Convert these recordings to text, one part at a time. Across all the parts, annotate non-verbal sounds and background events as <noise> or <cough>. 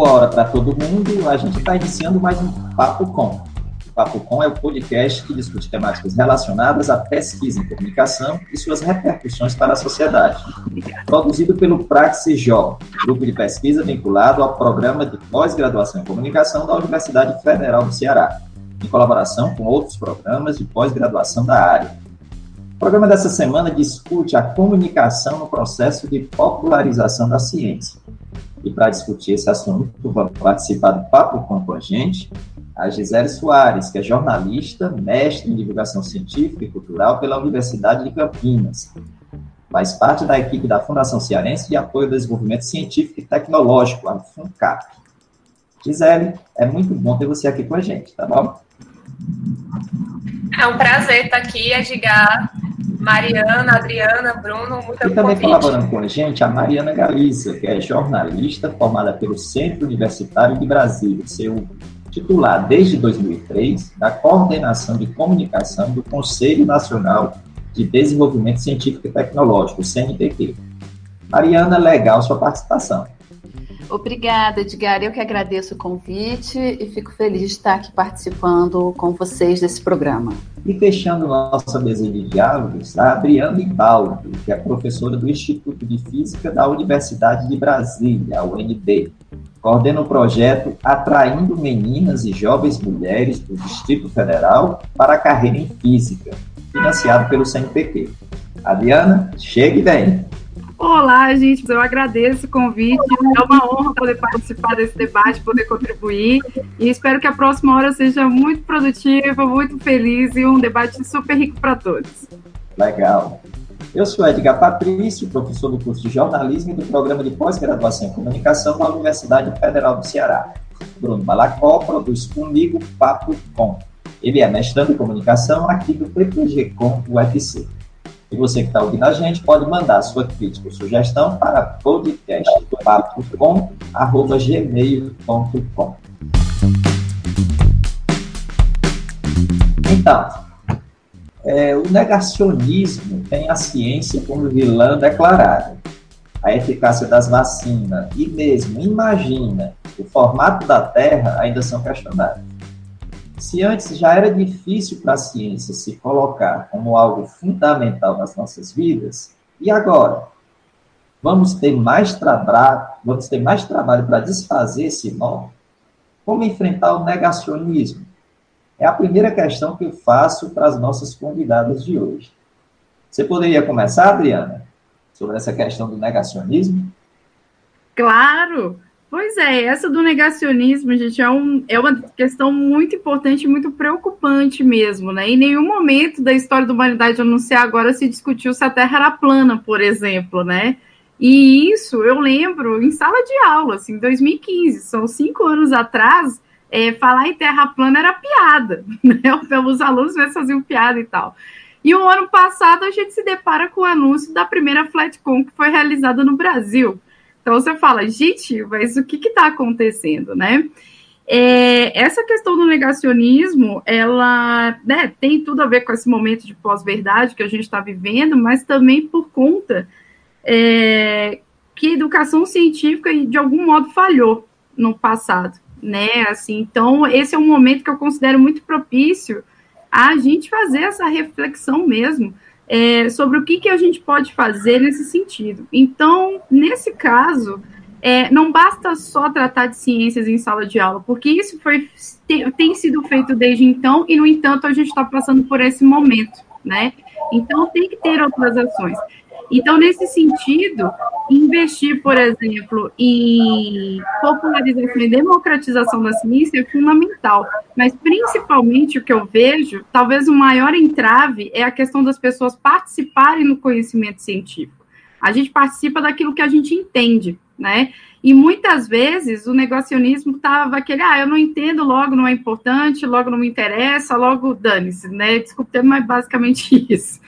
Boa hora para todo mundo. A gente está iniciando mais um Papo Com. O Papo Com é o podcast que discute temáticas relacionadas à pesquisa em comunicação e suas repercussões para a sociedade. Produzido pelo Praxijó, grupo de pesquisa vinculado ao programa de pós-graduação em comunicação da Universidade Federal do Ceará, em colaboração com outros programas de pós-graduação da área. O programa dessa semana discute a comunicação no processo de popularização da ciência e para discutir esse assunto, vamos participar do Papo com a gente a Gisele Soares, que é jornalista, mestre em divulgação científica e cultural pela Universidade de Campinas. Faz parte da equipe da Fundação Cearense de Apoio ao Desenvolvimento Científico e Tecnológico, a FUNCAP. Gisele, é muito bom ter você aqui com a gente, tá bom? É um prazer estar aqui, Edgar. Mariana, Adriana, Bruno, muito E também colaborando com a gente a Mariana Galiza, que é jornalista formada pelo Centro Universitário de Brasília, seu titular desde 2003 da Coordenação de Comunicação do Conselho Nacional de Desenvolvimento Científico e Tecnológico, CNPq. Mariana, legal sua participação. Obrigada, Edgar. Eu que agradeço o convite e fico feliz de estar aqui participando com vocês desse programa. E fechando nossa mesa de diálogos, a Adriana Ibaldo, que é professora do Instituto de Física da Universidade de Brasília, a UNB. Coordena o projeto Atraindo Meninas e Jovens Mulheres do Distrito Federal para a Carreira em Física, financiado pelo CNPq. Adriana, chegue bem. Olá, gente, eu agradeço o convite. É uma honra poder participar desse debate, poder contribuir. E espero que a próxima hora seja muito produtiva, muito feliz e um debate super rico para todos. Legal. Eu sou Edgar Patrício, professor do curso de jornalismo e do programa de pós-graduação em comunicação da Universidade Federal do Ceará. Bruno Balacó produz comigo Papo Com. Ele é mestrando em comunicação aqui do PPG-Com UFC. E você que está ouvindo a gente pode mandar sua crítica ou sugestão para podcastpapo.com.gmail.com Então, é, o negacionismo tem a ciência como vilã declarada. A eficácia das vacinas e mesmo, imagina, o formato da Terra ainda são questionados. Se antes já era difícil para a ciência se colocar como algo fundamental nas nossas vidas, e agora? Vamos ter mais trabalho, vamos ter mais trabalho para desfazer esse nó? Como enfrentar o negacionismo? É a primeira questão que eu faço para as nossas convidadas de hoje. Você poderia começar, Adriana, sobre essa questão do negacionismo? Claro! Pois é, essa do negacionismo, gente, é, um, é uma questão muito importante muito preocupante mesmo, né? Em nenhum momento da história da humanidade, anunciar agora, se discutiu se a Terra era plana, por exemplo, né? E isso eu lembro em sala de aula, assim, em 2015, são cinco anos atrás, é, falar em Terra plana era piada, <laughs> né? Os alunos faziam piada e tal. E o ano passado a gente se depara com o anúncio da primeira FlatCon que foi realizada no Brasil. Então você fala, gente, mas o que está acontecendo, né? É, essa questão do negacionismo, ela né, tem tudo a ver com esse momento de pós-verdade que a gente está vivendo, mas também por conta é, que a educação científica de algum modo falhou no passado, né? Assim, então esse é um momento que eu considero muito propício a gente fazer essa reflexão mesmo é, sobre o que, que a gente pode fazer nesse sentido. Então, nesse caso, é, não basta só tratar de ciências em sala de aula, porque isso foi, tem, tem sido feito desde então, e, no entanto, a gente está passando por esse momento, né? Então, tem que ter outras ações. Então, nesse sentido, investir, por exemplo, em popularização e democratização da ciência é fundamental. Mas, principalmente, o que eu vejo, talvez o maior entrave é a questão das pessoas participarem no conhecimento científico. A gente participa daquilo que a gente entende, né? E muitas vezes o negacionismo estava aquele, ah, eu não entendo, logo não é importante, logo não me interessa, logo dane-se, né? Desculpe, mas basicamente <laughs> isso,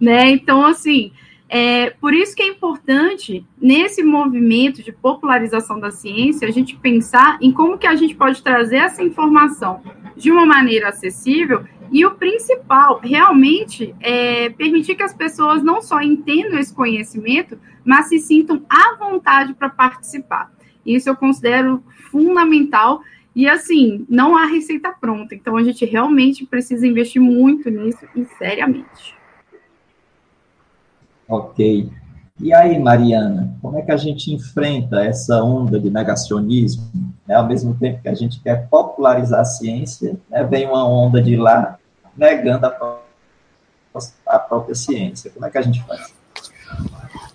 né? Então, assim, é, por isso que é importante, nesse movimento de popularização da ciência, a gente pensar em como que a gente pode trazer essa informação de uma maneira acessível e o principal, realmente, é permitir que as pessoas não só entendam esse conhecimento, mas se sintam à vontade para participar. Isso eu considero fundamental. E assim, não há receita pronta. Então a gente realmente precisa investir muito nisso e seriamente. Ok. E aí, Mariana, como é que a gente enfrenta essa onda de negacionismo? Né? Ao mesmo tempo que a gente quer popularizar a ciência, né? vem uma onda de lá negando a, a própria ciência. Como é que a gente faz?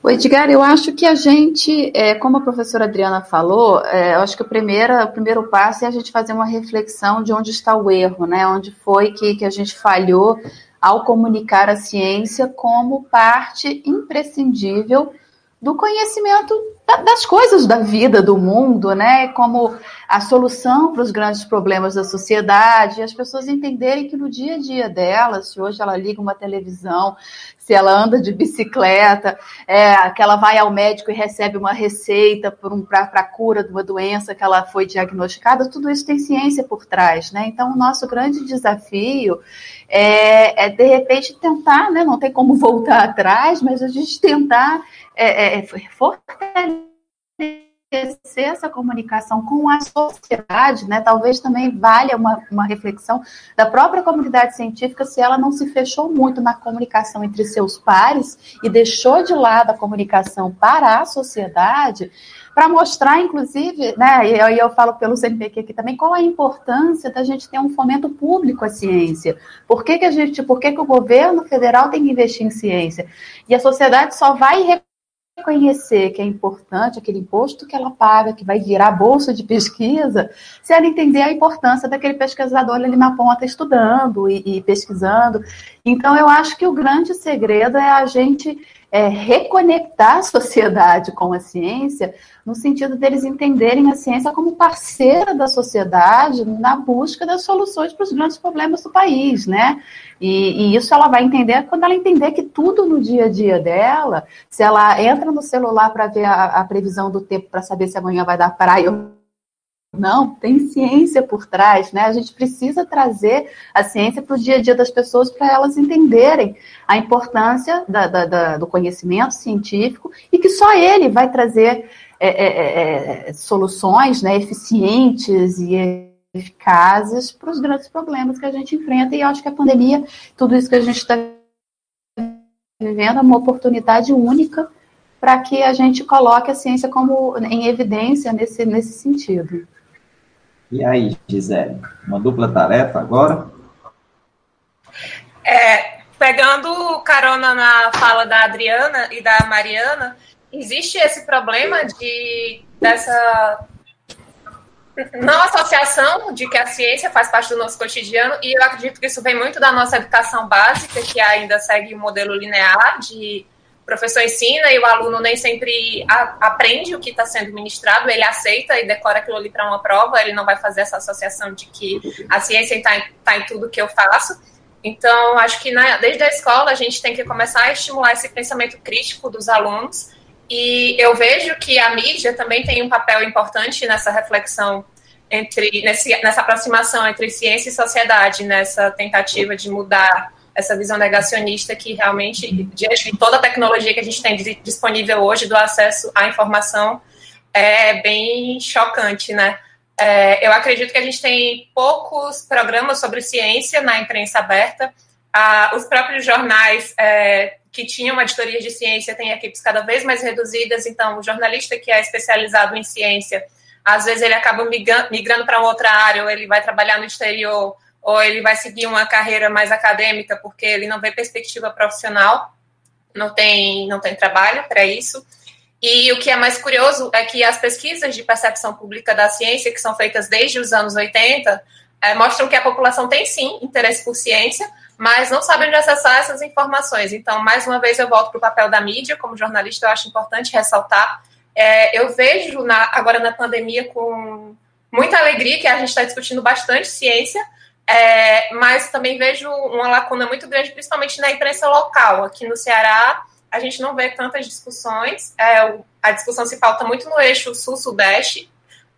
O Edgar, eu acho que a gente, é, como a professora Adriana falou, é, eu acho que o primeiro, o primeiro passo é a gente fazer uma reflexão de onde está o erro, né? Onde foi que, que a gente falhou ao comunicar a ciência como parte imprescindível do conhecimento das coisas da vida, do mundo, né? Como a solução para os grandes problemas da sociedade, as pessoas entenderem que no dia a dia delas, se hoje ela liga uma televisão, se ela anda de bicicleta, é, que ela vai ao médico e recebe uma receita para um, a cura de uma doença que ela foi diagnosticada, tudo isso tem ciência por trás, né? Então, o nosso grande desafio é, é de repente, tentar, né? Não tem como <laughs> voltar atrás, mas a gente tentar é, é, essa comunicação com a sociedade, né? Talvez também valha uma, uma reflexão da própria comunidade científica se ela não se fechou muito na comunicação entre seus pares e deixou de lado a comunicação para a sociedade, para mostrar, inclusive, né, e eu, eu falo pelo CNPq aqui também, qual a importância da gente ter um fomento público à ciência. Por que, que a gente, por que, que o governo federal tem que investir em ciência? E a sociedade só vai reconhecer que é importante aquele imposto que ela paga, que vai virar bolsa de pesquisa, se ela entender a importância daquele pesquisador ali na ponta estudando e, e pesquisando. Então, eu acho que o grande segredo é a gente é, reconectar a sociedade com a ciência, no sentido deles entenderem a ciência como parceira da sociedade na busca das soluções para os grandes problemas do país, né? E, e, isso ela vai entender quando ela entender que tudo no dia a dia dela, se ela entra no celular para ver a, a previsão do tempo para saber se amanhã vai dar praia ou não, tem ciência por trás, né? A gente precisa trazer a ciência para o dia a dia das pessoas para elas entenderem a importância da, da, da, do conhecimento científico e que só ele vai trazer é, é, é, é soluções né, eficientes e eficazes para os grandes problemas que a gente enfrenta. E eu acho que a pandemia, tudo isso que a gente está vivendo, é uma oportunidade única para que a gente coloque a ciência como em evidência nesse, nesse sentido. E aí, Gisele, uma dupla tarefa agora? É, pegando carona na fala da Adriana e da Mariana, existe esse problema de dessa não associação de que a ciência faz parte do nosso cotidiano, e eu acredito que isso vem muito da nossa educação básica, que ainda segue o um modelo linear de o professor ensina e o aluno nem sempre a, aprende o que está sendo ministrado, ele aceita e decora aquilo ali para uma prova, ele não vai fazer essa associação de que a ciência está em, tá em tudo que eu faço. Então, acho que na, desde a escola a gente tem que começar a estimular esse pensamento crítico dos alunos. E eu vejo que a mídia também tem um papel importante nessa reflexão entre nesse, nessa aproximação entre ciência e sociedade, nessa tentativa de mudar essa visão negacionista que realmente, diante de toda a tecnologia que a gente tem disponível hoje do acesso à informação, é bem chocante, né? É, eu acredito que a gente tem poucos programas sobre ciência na imprensa aberta. Ah, os próprios jornais é, que tinham editorias de ciência têm equipes cada vez mais reduzidas, então o jornalista que é especializado em ciência, às vezes ele acaba migrando para outra área, ou ele vai trabalhar no exterior, ou ele vai seguir uma carreira mais acadêmica porque ele não vê perspectiva profissional, não tem, não tem trabalho para isso. E o que é mais curioso é que as pesquisas de percepção pública da ciência, que são feitas desde os anos 80, é, mostram que a população tem sim interesse por ciência, mas não sabe onde acessar essas informações. Então, mais uma vez, eu volto para o papel da mídia, como jornalista, eu acho importante ressaltar. É, eu vejo na, agora na pandemia com muita alegria que a gente está discutindo bastante ciência, é, mas também vejo uma lacuna muito grande, principalmente na imprensa local. Aqui no Ceará, a gente não vê tantas discussões, é, a discussão se pauta muito no eixo sul-sudeste.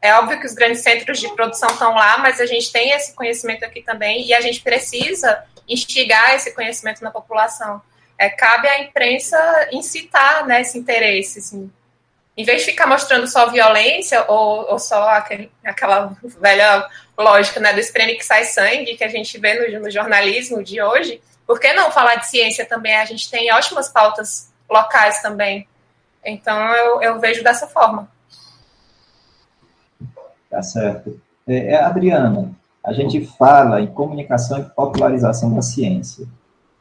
É óbvio que os grandes centros de produção estão lá, mas a gente tem esse conhecimento aqui também e a gente precisa instigar esse conhecimento na população. É, cabe à imprensa incitar né, esse interesse. Assim. Em vez de ficar mostrando só violência ou, ou só aquele, aquela velha lógica né, do espreme que sai sangue que a gente vê no, no, jornalismo de hoje, por que não falar de ciência também? A gente tem ótimas pautas locais também. Então eu, eu vejo dessa forma. Tá certo. É, é, Adriana, a gente fala em comunicação e popularização da ciência.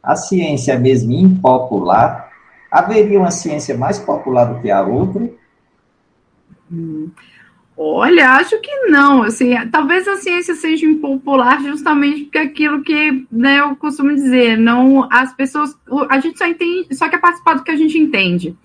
A ciência é mesmo impopular? Haveria uma ciência mais popular do que a outra? Olha, acho que não. Assim, talvez a ciência seja impopular justamente porque aquilo que né, eu costumo dizer, não as pessoas, a gente só entende, só quer participar do que a gente entende.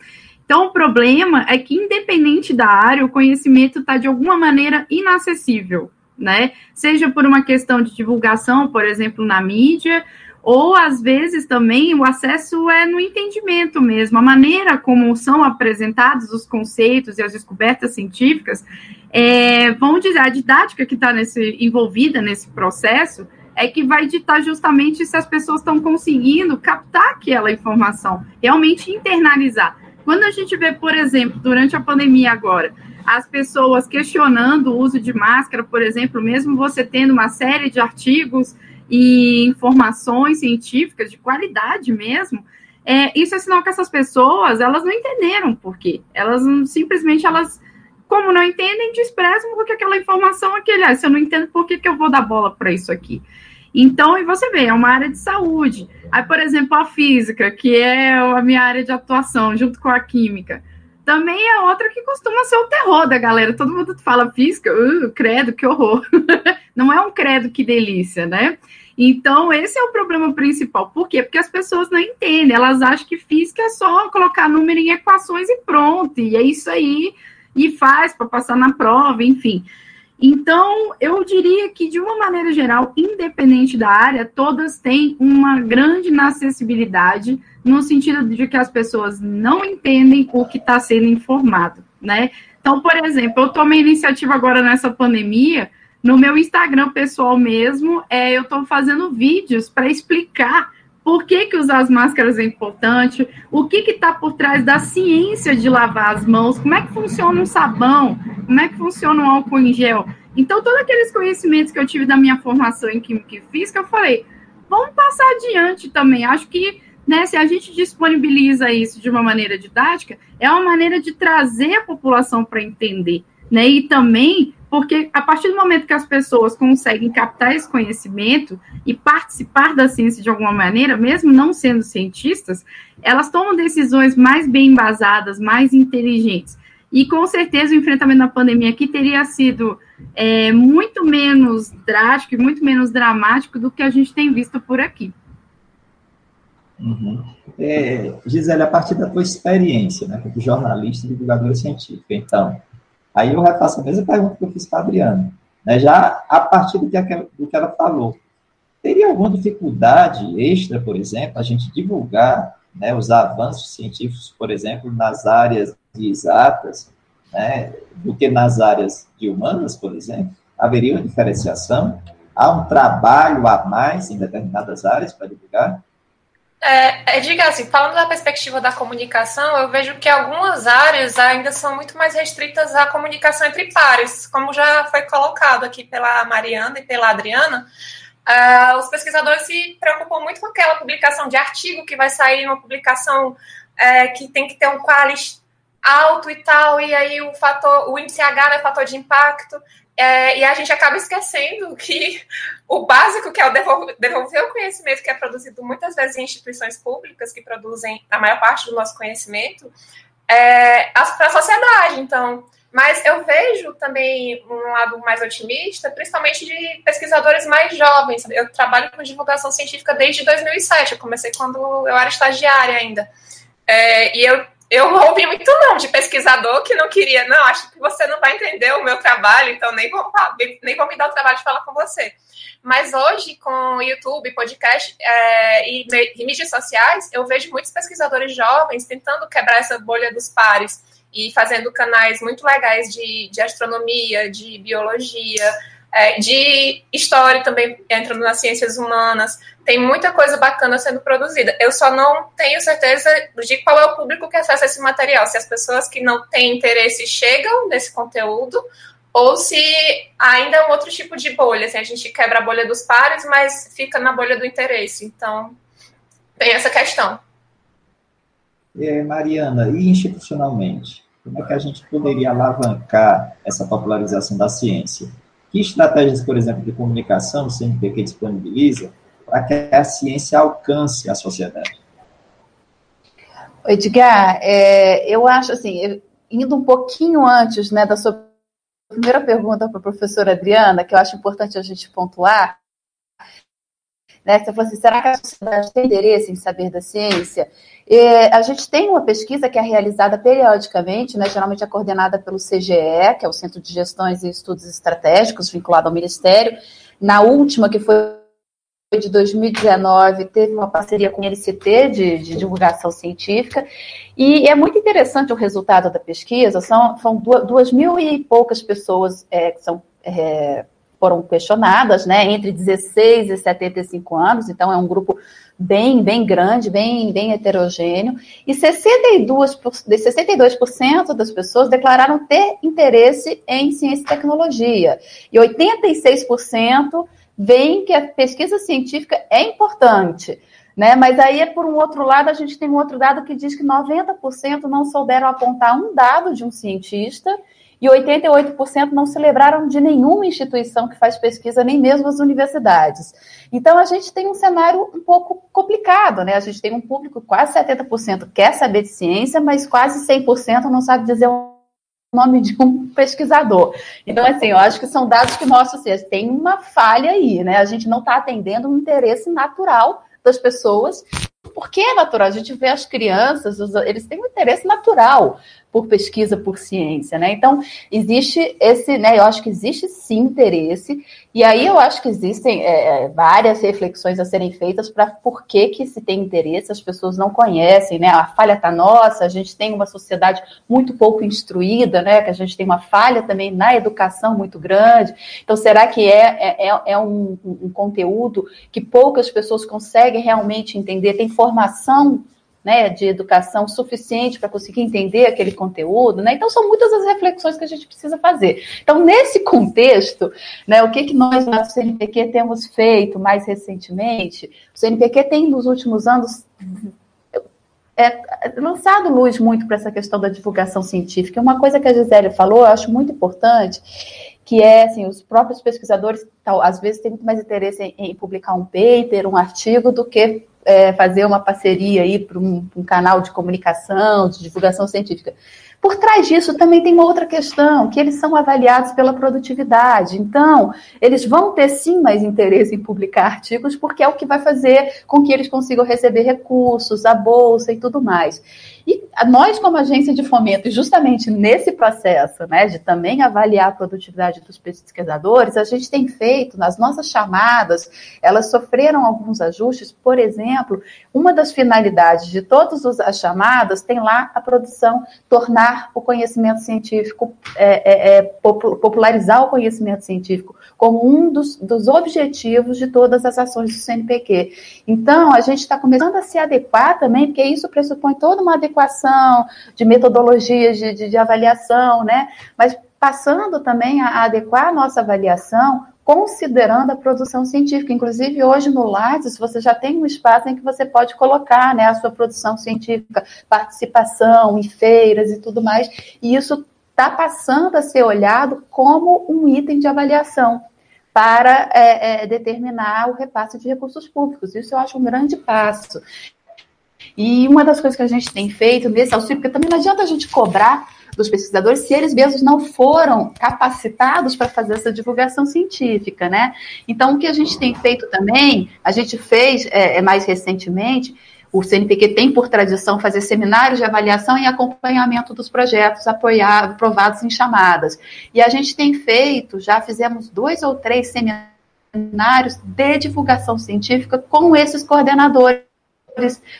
Então, o problema é que, independente da área, o conhecimento está de alguma maneira inacessível, né? Seja por uma questão de divulgação, por exemplo, na mídia, ou às vezes também o acesso é no entendimento mesmo, a maneira como são apresentados os conceitos e as descobertas científicas, é, vamos dizer, a didática que está envolvida nesse processo é que vai ditar justamente se as pessoas estão conseguindo captar aquela informação, realmente internalizar. Quando a gente vê, por exemplo, durante a pandemia agora, as pessoas questionando o uso de máscara, por exemplo, mesmo você tendo uma série de artigos e informações científicas de qualidade mesmo, é, isso é sinal que essas pessoas elas não entenderam por quê. Elas simplesmente elas, como não entendem, desprezam porque aquela informação aquele, ah, se eu não entendo por que, que eu vou dar bola para isso aqui. Então, e você vê, é uma área de saúde. Aí, por exemplo, a física, que é a minha área de atuação, junto com a química, também é outra que costuma ser o terror da galera. Todo mundo fala física, uh, credo, que horror. <laughs> Não é um credo, que delícia, né? Então, esse é o problema principal. Por quê? Porque as pessoas não entendem, elas acham que física é só colocar número em equações e pronto, e é isso aí, e faz para passar na prova, enfim. Então, eu diria que, de uma maneira geral, independente da área, todas têm uma grande inacessibilidade, no sentido de que as pessoas não entendem o que está sendo informado, né? Então, por exemplo, eu tomei iniciativa agora nessa pandemia no meu Instagram pessoal mesmo, é, eu estou fazendo vídeos para explicar por que, que usar as máscaras é importante, o que está por trás da ciência de lavar as mãos, como é que funciona um sabão, como é que funciona um álcool em gel. Então, todos aqueles conhecimentos que eu tive da minha formação em Química e Física, eu falei, vamos passar adiante também. Acho que né, se a gente disponibiliza isso de uma maneira didática, é uma maneira de trazer a população para entender. Né? E também porque a partir do momento que as pessoas conseguem captar esse conhecimento e participar da ciência de alguma maneira, mesmo não sendo cientistas, elas tomam decisões mais bem embasadas, mais inteligentes. E com certeza o enfrentamento da pandemia aqui teria sido é, muito menos drástico e muito menos dramático do que a gente tem visto por aqui. Uhum. É, Gisele, a partir da tua experiência, né, como jornalista e divulgadora científica, então, Aí eu refaço a mesma pergunta que eu fiz para a Adriana. Né? Já a partir do que, do que ela falou, teria alguma dificuldade extra, por exemplo, a gente divulgar né, os avanços científicos, por exemplo, nas áreas exatas, né, do que nas áreas de humanas, por exemplo? Haveria uma diferenciação? Há um trabalho a mais em determinadas áreas para divulgar? É, é, diga assim, falando da perspectiva da comunicação, eu vejo que algumas áreas ainda são muito mais restritas à comunicação entre pares, como já foi colocado aqui pela Mariana e pela Adriana. Uh, os pesquisadores se preocupam muito com aquela publicação de artigo que vai sair, uma publicação é, que tem que ter um quality alto e tal, e aí o fator, o índice H é fator de impacto. É, e a gente acaba esquecendo que o básico, que é o devolver, devolver, o conhecimento que é produzido muitas vezes em instituições públicas, que produzem a maior parte do nosso conhecimento, é, para a sociedade. Então, mas eu vejo também um lado mais otimista, principalmente de pesquisadores mais jovens. Eu trabalho com divulgação científica desde 2007. Eu comecei quando eu era estagiária ainda. É, e eu eu ouvi muito não de pesquisador que não queria, não, acho que você não vai entender o meu trabalho, então nem vou, nem vou me dar o trabalho de falar com você. Mas hoje, com YouTube, podcast é, e, e mídias sociais, eu vejo muitos pesquisadores jovens tentando quebrar essa bolha dos pares e fazendo canais muito legais de, de astronomia, de biologia, é, de história também entrando nas ciências humanas. Tem muita coisa bacana sendo produzida. Eu só não tenho certeza de qual é o público que acessa esse material. Se as pessoas que não têm interesse chegam nesse conteúdo ou se ainda é um outro tipo de bolha. Assim, a gente quebra a bolha dos pares, mas fica na bolha do interesse. Então, tem essa questão. É, Mariana, e institucionalmente? Como é que a gente poderia alavancar essa popularização da ciência? Que estratégias, por exemplo, de comunicação o CNPq disponibiliza para que a ciência alcance a sociedade? Edgar, é, eu acho assim, indo um pouquinho antes né, da sua primeira pergunta para a professora Adriana, que eu acho importante a gente pontuar, né, você falou assim, será que a sociedade tem interesse em saber da ciência? a gente tem uma pesquisa que é realizada periodicamente, né, geralmente é coordenada pelo CGE, que é o Centro de Gestões e Estudos Estratégicos, vinculado ao Ministério. Na última, que foi de 2019, teve uma parceria com o LCT de, de, divulgação científica, e é muito interessante o resultado da pesquisa, são, são duas, duas mil e poucas pessoas é, que são é, foram questionadas, né, entre 16 e 75 anos, então é um grupo bem, bem grande, bem, bem heterogêneo, e 62, 62% das pessoas declararam ter interesse em ciência e tecnologia, e 86% veem que a pesquisa científica é importante, né? Mas aí, por um outro lado, a gente tem um outro dado que diz que 90% não souberam apontar um dado de um cientista e 88% não se lembraram de nenhuma instituição que faz pesquisa, nem mesmo as universidades. Então, a gente tem um cenário um pouco complicado, né? A gente tem um público, quase 70% quer saber de ciência, mas quase 100% não sabe dizer nome de um pesquisador. Então, assim, eu acho que são dados que mostram assim, tem uma falha aí, né? A gente não está atendendo um interesse natural das pessoas porque é natural, a gente vê as crianças, eles têm um interesse natural por pesquisa, por ciência, né? Então, existe esse, né? Eu acho que existe sim interesse, e aí eu acho que existem é, é várias reflexões a serem feitas para por que, que se tem interesse, as pessoas não conhecem, né? A falha está nossa, a gente tem uma sociedade muito pouco instruída, né? Que a gente tem uma falha também na educação muito grande. Então, será que é, é, é, é um, um conteúdo que poucas pessoas conseguem realmente entender? Tem formação né, de educação suficiente para conseguir entender aquele conteúdo, né? Então são muitas as reflexões que a gente precisa fazer. Então nesse contexto, né, o que que nós na CNPq temos feito mais recentemente? O CNPq tem nos últimos anos é, lançado luz muito para essa questão da divulgação científica. Uma coisa que a Gisele falou, eu acho muito importante, que é assim, os próprios pesquisadores tal, às vezes têm muito mais interesse em, em publicar um paper, um artigo, do que é, fazer uma parceria aí para um, um, canal de comunicação, de divulgação científica. Por trás disso também tem uma outra questão, que eles são avaliados pela produtividade. Então, eles vão ter sim mais interesse em publicar artigos, porque é o que vai fazer com que eles consigam receber recursos, a bolsa e tudo mais. E nós, como agência de fomento, justamente nesse processo, né, de também avaliar a produtividade dos pesquisadores, a gente tem feito nas nossas chamadas, elas sofreram alguns ajustes, por exemplo, uma das finalidades de todas as chamadas tem lá a produção, tornar o conhecimento científico, é, é, é popularizar o conhecimento científico como um dos, dos objetivos de todas as ações do CNPq. Então, a gente está começando a se adequar também, porque isso pressupõe toda uma adequação de metodologias de, de, de avaliação, né? Mas passando também a adequar a nossa avaliação considerando a produção científica. Inclusive, hoje no Lattes, você já tem um espaço em que você pode colocar né, a sua produção científica, participação em feiras e tudo mais, e isso está passando a ser olhado como um item de avaliação para é, é, determinar o repasse de recursos públicos. Isso eu acho um grande passo. E uma das coisas que a gente tem feito nesse auxílio, porque também não adianta a gente cobrar dos pesquisadores se eles mesmos não foram capacitados para fazer essa divulgação científica, né? Então, o que a gente tem feito também, a gente fez é, é mais recentemente, o CNPq tem por tradição fazer seminários de avaliação e acompanhamento dos projetos apoiados, aprovados em chamadas. E a gente tem feito, já fizemos dois ou três seminários de divulgação científica com esses coordenadores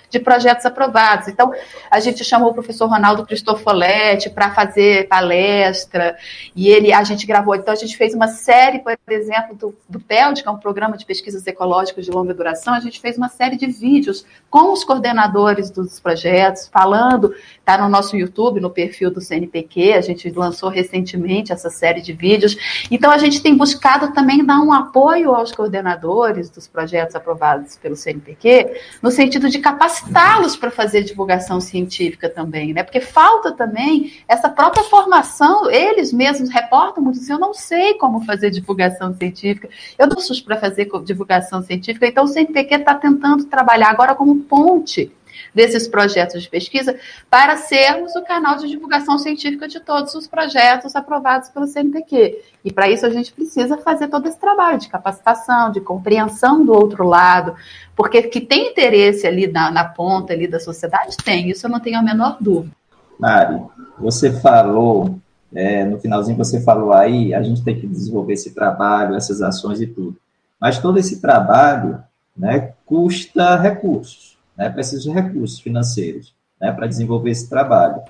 de projetos aprovados. Então, a gente chamou o professor Ronaldo Cristofoletti para fazer palestra, e ele, a gente gravou. Então, a gente fez uma série, por exemplo, do, do PELD, que é um programa de pesquisas ecológicas de longa duração, a gente fez uma série de vídeos com os coordenadores dos projetos, falando, está no nosso YouTube, no perfil do CNPq, a gente lançou recentemente essa série de vídeos. Então, a gente tem buscado também dar um apoio aos coordenadores dos projetos aprovados pelo CNPq, no sentido de capacitá-los para fazer divulgação científica também, né? Porque falta também essa própria formação, eles mesmos reportam muito assim, eu não sei como fazer divulgação científica, eu não sou para fazer divulgação científica, então o CNPq está tentando trabalhar agora como ponte desses projetos de pesquisa para sermos o canal de divulgação científica de todos os projetos aprovados pelo CNPq. E para isso a gente precisa fazer todo esse trabalho de capacitação, de compreensão do outro lado, porque que tem interesse ali na, na ponta ali da sociedade, tem, isso eu não tenho a menor dúvida. Mari, você falou, é, no finalzinho você falou aí, a gente tem que desenvolver esse trabalho, essas ações e tudo. Mas todo esse trabalho né, custa recursos né, precisa de recursos financeiros né, para desenvolver esse trabalho.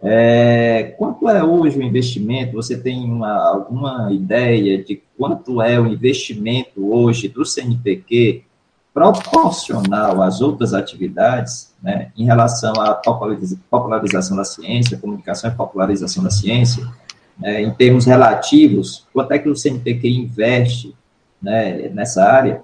É, quanto é hoje o investimento? Você tem uma, alguma ideia de quanto é o investimento hoje do CNPq proporcional às outras atividades, né, em relação à popularização da ciência, comunicação e popularização da ciência, né, em termos relativos, quanto é que o CNPq investe né, nessa área?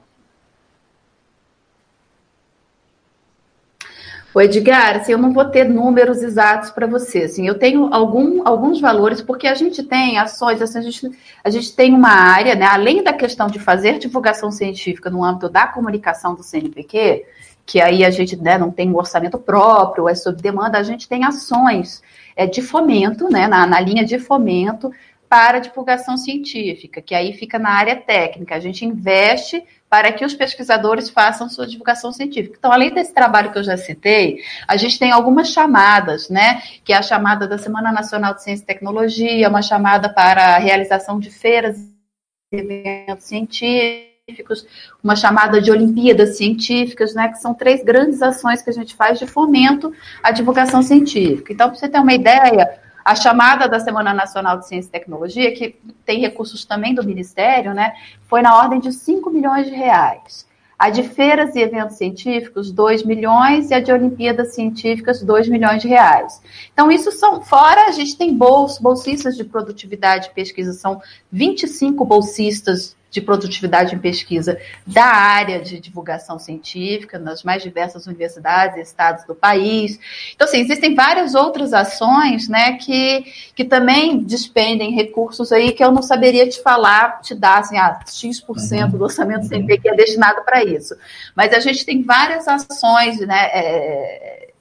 O Edgar, assim, eu não vou ter números exatos para você. Assim, eu tenho algum, alguns valores, porque a gente tem ações, assim, a, gente, a gente tem uma área, né, além da questão de fazer divulgação científica no âmbito da comunicação do CNPq, que aí a gente né, não tem um orçamento próprio, é sob demanda, a gente tem ações é, de fomento, né, na, na linha de fomento para divulgação científica, que aí fica na área técnica. A gente investe para que os pesquisadores façam sua divulgação científica. Então, além desse trabalho que eu já citei, a gente tem algumas chamadas, né? Que é a chamada da Semana Nacional de Ciência e Tecnologia, uma chamada para a realização de feiras e eventos científicos, uma chamada de Olimpíadas Científicas, né? Que são três grandes ações que a gente faz de fomento à divulgação científica. Então, para você ter uma ideia, a chamada da Semana Nacional de Ciência e Tecnologia, que tem recursos também do Ministério, né, foi na ordem de 5 milhões de reais. A de feiras e eventos científicos, 2 milhões, e a de Olimpíadas Científicas, 2 milhões de reais. Então, isso são, fora a gente tem bolsos, bolsistas de produtividade e pesquisa, são 25 bolsistas de produtividade em pesquisa da área de divulgação científica nas mais diversas universidades e estados do país. Então, assim, existem várias outras ações, né, que, que também despendem recursos aí que eu não saberia te falar, te dar, assim, ah, X% do orçamento CNP que é destinado para isso. Mas a gente tem várias ações, né, é,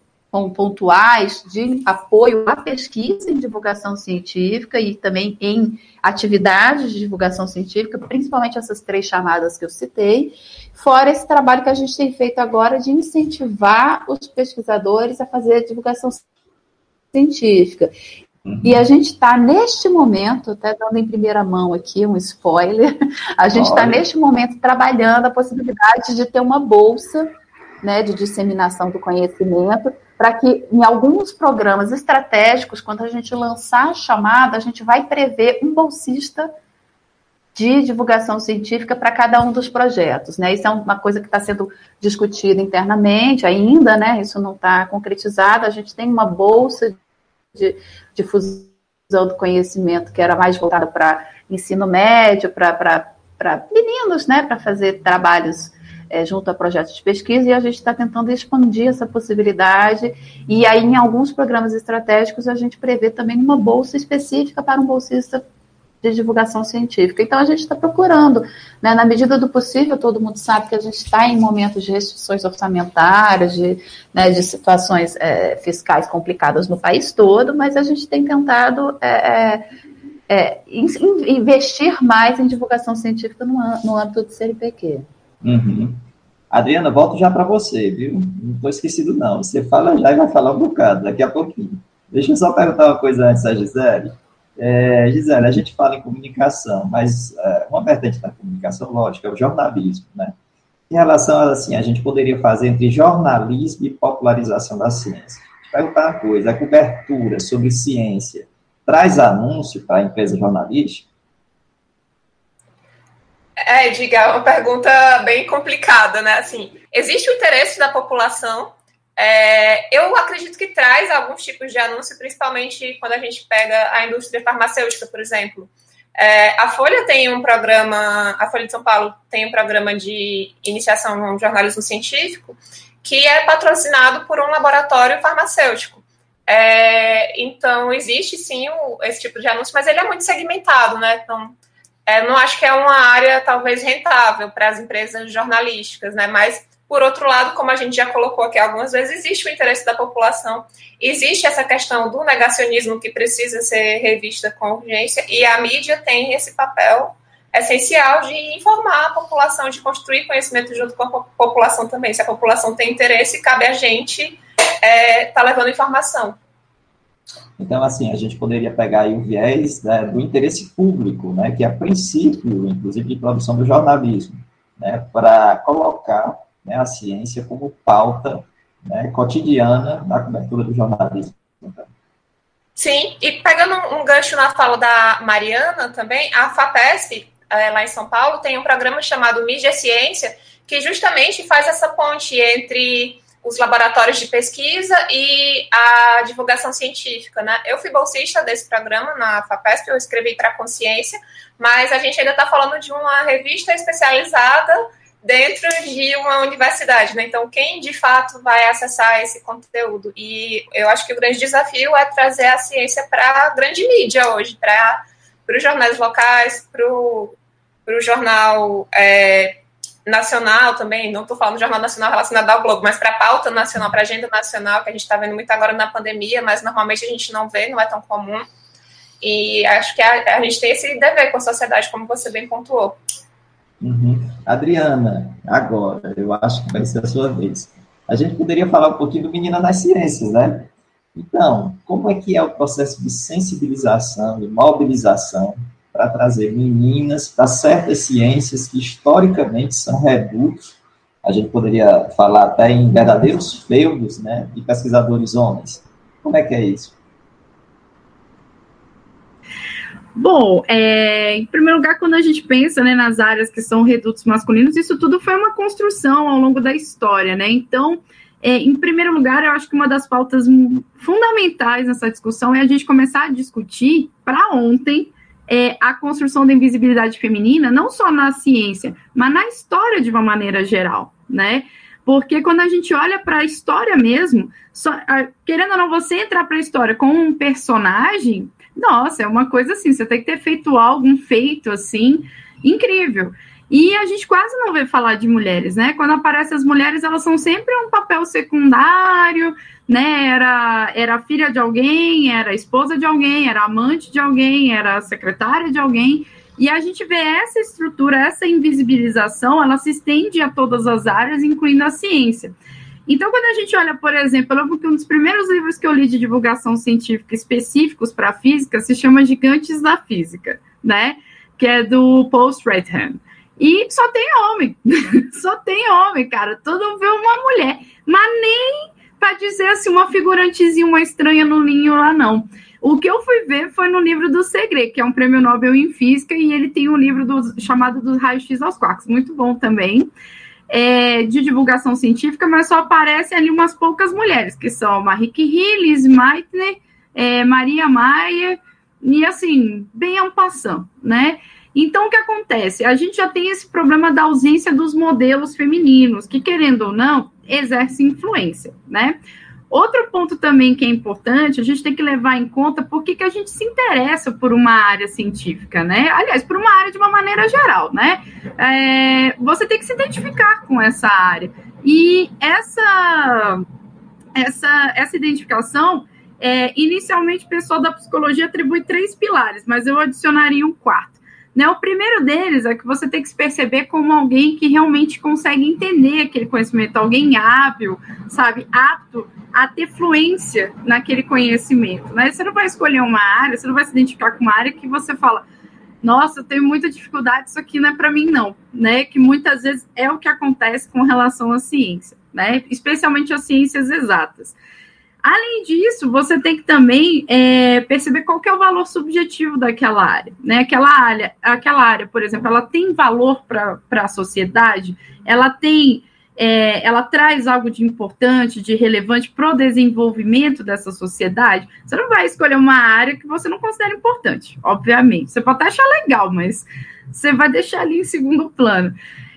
pontuais de apoio à pesquisa em divulgação científica e também em atividades de divulgação científica, principalmente essas três chamadas que eu citei, fora esse trabalho que a gente tem feito agora de incentivar os pesquisadores a fazer divulgação científica. Uhum. E a gente está neste momento, até dando em primeira mão aqui um spoiler, <laughs> a gente está neste momento trabalhando a possibilidade de ter uma bolsa né, de disseminação do conhecimento para que em alguns programas estratégicos, quando a gente lançar a chamada, a gente vai prever um bolsista de divulgação científica para cada um dos projetos, né? Isso é uma coisa que está sendo discutida internamente ainda, né? Isso não está concretizado. A gente tem uma bolsa de difusão do conhecimento que era mais voltada para ensino médio, para meninos, né? Para fazer trabalhos é, junto a projetos de pesquisa, e a gente está tentando expandir essa possibilidade. E aí, em alguns programas estratégicos, a gente prevê também uma bolsa específica para um bolsista de divulgação científica. Então, a gente está procurando, né, na medida do possível, todo mundo sabe que a gente está em momentos de restrições orçamentárias, de, né, de situações é, fiscais complicadas no país todo, mas a gente tem tentado é, é, é investir mais em divulgação científica no, no âmbito do CNPq. Uhum. Adriana, volto já para você, viu? Não estou esquecido, não. Você fala já e vai falar um bocado daqui a pouquinho. Deixa eu só perguntar uma coisa antes a Gisele. É, Gisele, a gente fala em comunicação, mas é, uma vertente da comunicação, lógico, é o jornalismo, né? em relação a, assim, a gente poderia fazer entre jornalismo e popularização da ciência. Perguntar uma coisa, a cobertura sobre ciência traz anúncio para a empresa jornalística? É, diga, é uma pergunta bem complicada, né? Assim, existe o interesse da população. É, eu acredito que traz alguns tipos de anúncio, principalmente quando a gente pega a indústria farmacêutica, por exemplo. É, a Folha tem um programa, a Folha de São Paulo tem um programa de iniciação no jornalismo científico que é patrocinado por um laboratório farmacêutico. É, então, existe sim o, esse tipo de anúncio, mas ele é muito segmentado, né? Então, é, não acho que é uma área talvez rentável para as empresas jornalísticas, né? Mas, por outro lado, como a gente já colocou aqui algumas vezes, existe o interesse da população, existe essa questão do negacionismo que precisa ser revista com urgência, e a mídia tem esse papel essencial de informar a população, de construir conhecimento junto com a população também. Se a população tem interesse, cabe a gente estar é, tá levando informação. Então, assim, a gente poderia pegar aí o viés né, do interesse público, né, que é princípio, inclusive, de produção do jornalismo, né, para colocar né, a ciência como pauta né, cotidiana na cobertura do jornalismo. Sim, e pegando um gancho na fala da Mariana também, a FAPESP, é, lá em São Paulo, tem um programa chamado Mídia Ciência, que justamente faz essa ponte entre os laboratórios de pesquisa e a divulgação científica, né? Eu fui bolsista desse programa na FAPESP, eu escrevi para a Consciência, mas a gente ainda está falando de uma revista especializada dentro de uma universidade, né? Então, quem de fato vai acessar esse conteúdo? E eu acho que o grande desafio é trazer a ciência para a grande mídia hoje, para os jornais locais, para o jornal é, nacional também, não estou falando do Jornal Nacional relacionado ao Globo, mas para a pauta nacional, para a agenda nacional, que a gente está vendo muito agora na pandemia, mas normalmente a gente não vê, não é tão comum. E acho que a, a gente tem esse dever com a sociedade, como você bem pontuou. Uhum. Adriana, agora, eu acho que vai ser a sua vez. A gente poderia falar um pouquinho do Menina nas Ciências, né? Então, como é que é o processo de sensibilização e mobilização para trazer meninas para certas ciências que historicamente são redutos. A gente poderia falar até em verdadeiros feudos, né, de pesquisadores homens. Como é que é isso? Bom, é, em primeiro lugar, quando a gente pensa né, nas áreas que são redutos masculinos, isso tudo foi uma construção ao longo da história, né? Então, é, em primeiro lugar, eu acho que uma das pautas fundamentais nessa discussão é a gente começar a discutir para ontem é, a construção da invisibilidade feminina, não só na ciência, mas na história de uma maneira geral, né? Porque quando a gente olha para a história mesmo, só, querendo ou não, você entrar para a história com um personagem, nossa, é uma coisa assim, você tem que ter feito algo, um feito assim, incrível. E a gente quase não vê falar de mulheres, né? Quando aparecem as mulheres, elas são sempre um papel secundário, né? Era, era filha de alguém, era esposa de alguém, era amante de alguém, era secretária de alguém. E a gente vê essa estrutura, essa invisibilização, ela se estende a todas as áreas, incluindo a ciência. Então, quando a gente olha, por exemplo, eu que um dos primeiros livros que eu li de divulgação científica específicos para a física se chama Gigantes da Física, né? Que é do Paul Stratham. E só tem homem, <laughs> só tem homem, cara. Todo vê uma mulher, mas nem para dizer assim, uma figurantezinha, uma estranha no ninho lá, não. O que eu fui ver foi no livro do Segre, que é um prêmio Nobel em Física, e ele tem um livro do, chamado dos raios-x aos quarks, muito bom também, é, de divulgação científica, mas só aparecem ali umas poucas mulheres, que são Marie Curie, Liz Meitner, é, Maria Maia, e assim, bem um passão, né? Então, o que acontece? A gente já tem esse problema da ausência dos modelos femininos, que, querendo ou não, exercem influência, né? Outro ponto também que é importante, a gente tem que levar em conta por que a gente se interessa por uma área científica, né? Aliás, por uma área de uma maneira geral, né? É, você tem que se identificar com essa área. E essa, essa, essa identificação, é, inicialmente o pessoal da psicologia atribui três pilares, mas eu adicionaria um quarto né? O primeiro deles é que você tem que se perceber como alguém que realmente consegue entender aquele conhecimento, alguém hábil, sabe, apto a ter fluência naquele conhecimento. Né? Você não vai escolher uma área, você não vai se identificar com uma área que você fala, nossa, eu tenho muita dificuldade, isso aqui não é para mim, não, né? Que muitas vezes é o que acontece com relação à ciência, né? Especialmente as ciências exatas. Além disso, você tem que também é, perceber qual é o valor subjetivo daquela área. Né? Aquela, área, aquela área, por exemplo, ela tem valor para a sociedade, ela tem, é, ela traz algo de importante, de relevante para o desenvolvimento dessa sociedade. Você não vai escolher uma área que você não considera importante, obviamente. Você pode até achar legal, mas você vai deixar ali em segundo plano.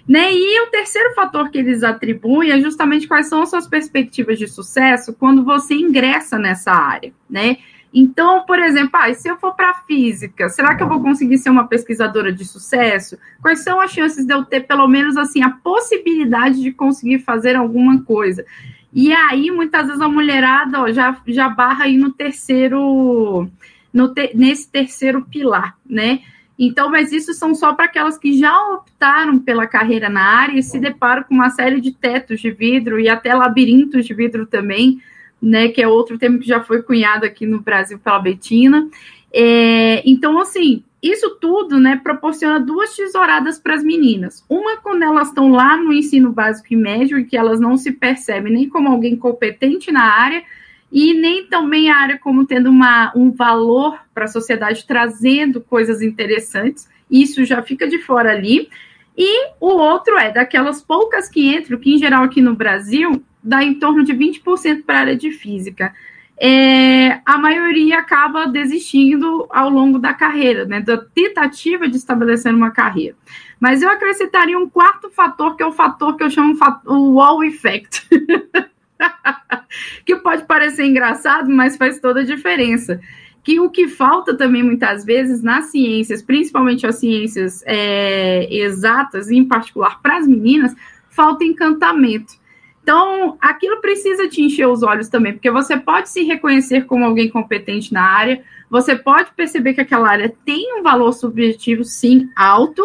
Né? E o terceiro fator que eles atribuem é justamente quais são as suas perspectivas de sucesso quando você ingressa nessa área, né? Então, por exemplo, ah, se eu for para física, será que eu vou conseguir ser uma pesquisadora de sucesso? Quais são as chances de eu ter pelo menos assim a possibilidade de conseguir fazer alguma coisa? E aí, muitas vezes a mulherada ó, já, já barra aí no terceiro, no te, nesse terceiro pilar, né? Então, mas isso são só para aquelas que já optaram pela carreira na área e se deparam com uma série de tetos de vidro e até labirintos de vidro também, né? Que é outro termo que já foi cunhado aqui no Brasil pela Betina. É, então, assim, isso tudo, né, proporciona duas tesouradas para as meninas. Uma quando elas estão lá no ensino básico e médio e que elas não se percebem nem como alguém competente na área e nem também a área como tendo uma, um valor para a sociedade, trazendo coisas interessantes. Isso já fica de fora ali. E o outro é daquelas poucas que entram, que em geral aqui no Brasil dá em torno de 20% para a área de física. É, a maioria acaba desistindo ao longo da carreira, né, da tentativa de estabelecer uma carreira. Mas eu acrescentaria um quarto fator, que é o fator que eu chamo o wall effect. <laughs> <laughs> que pode parecer engraçado, mas faz toda a diferença. Que o que falta também muitas vezes nas ciências, principalmente as ciências é, exatas, em particular para as meninas, falta encantamento. Então, aquilo precisa te encher os olhos também, porque você pode se reconhecer como alguém competente na área, você pode perceber que aquela área tem um valor subjetivo, sim, alto,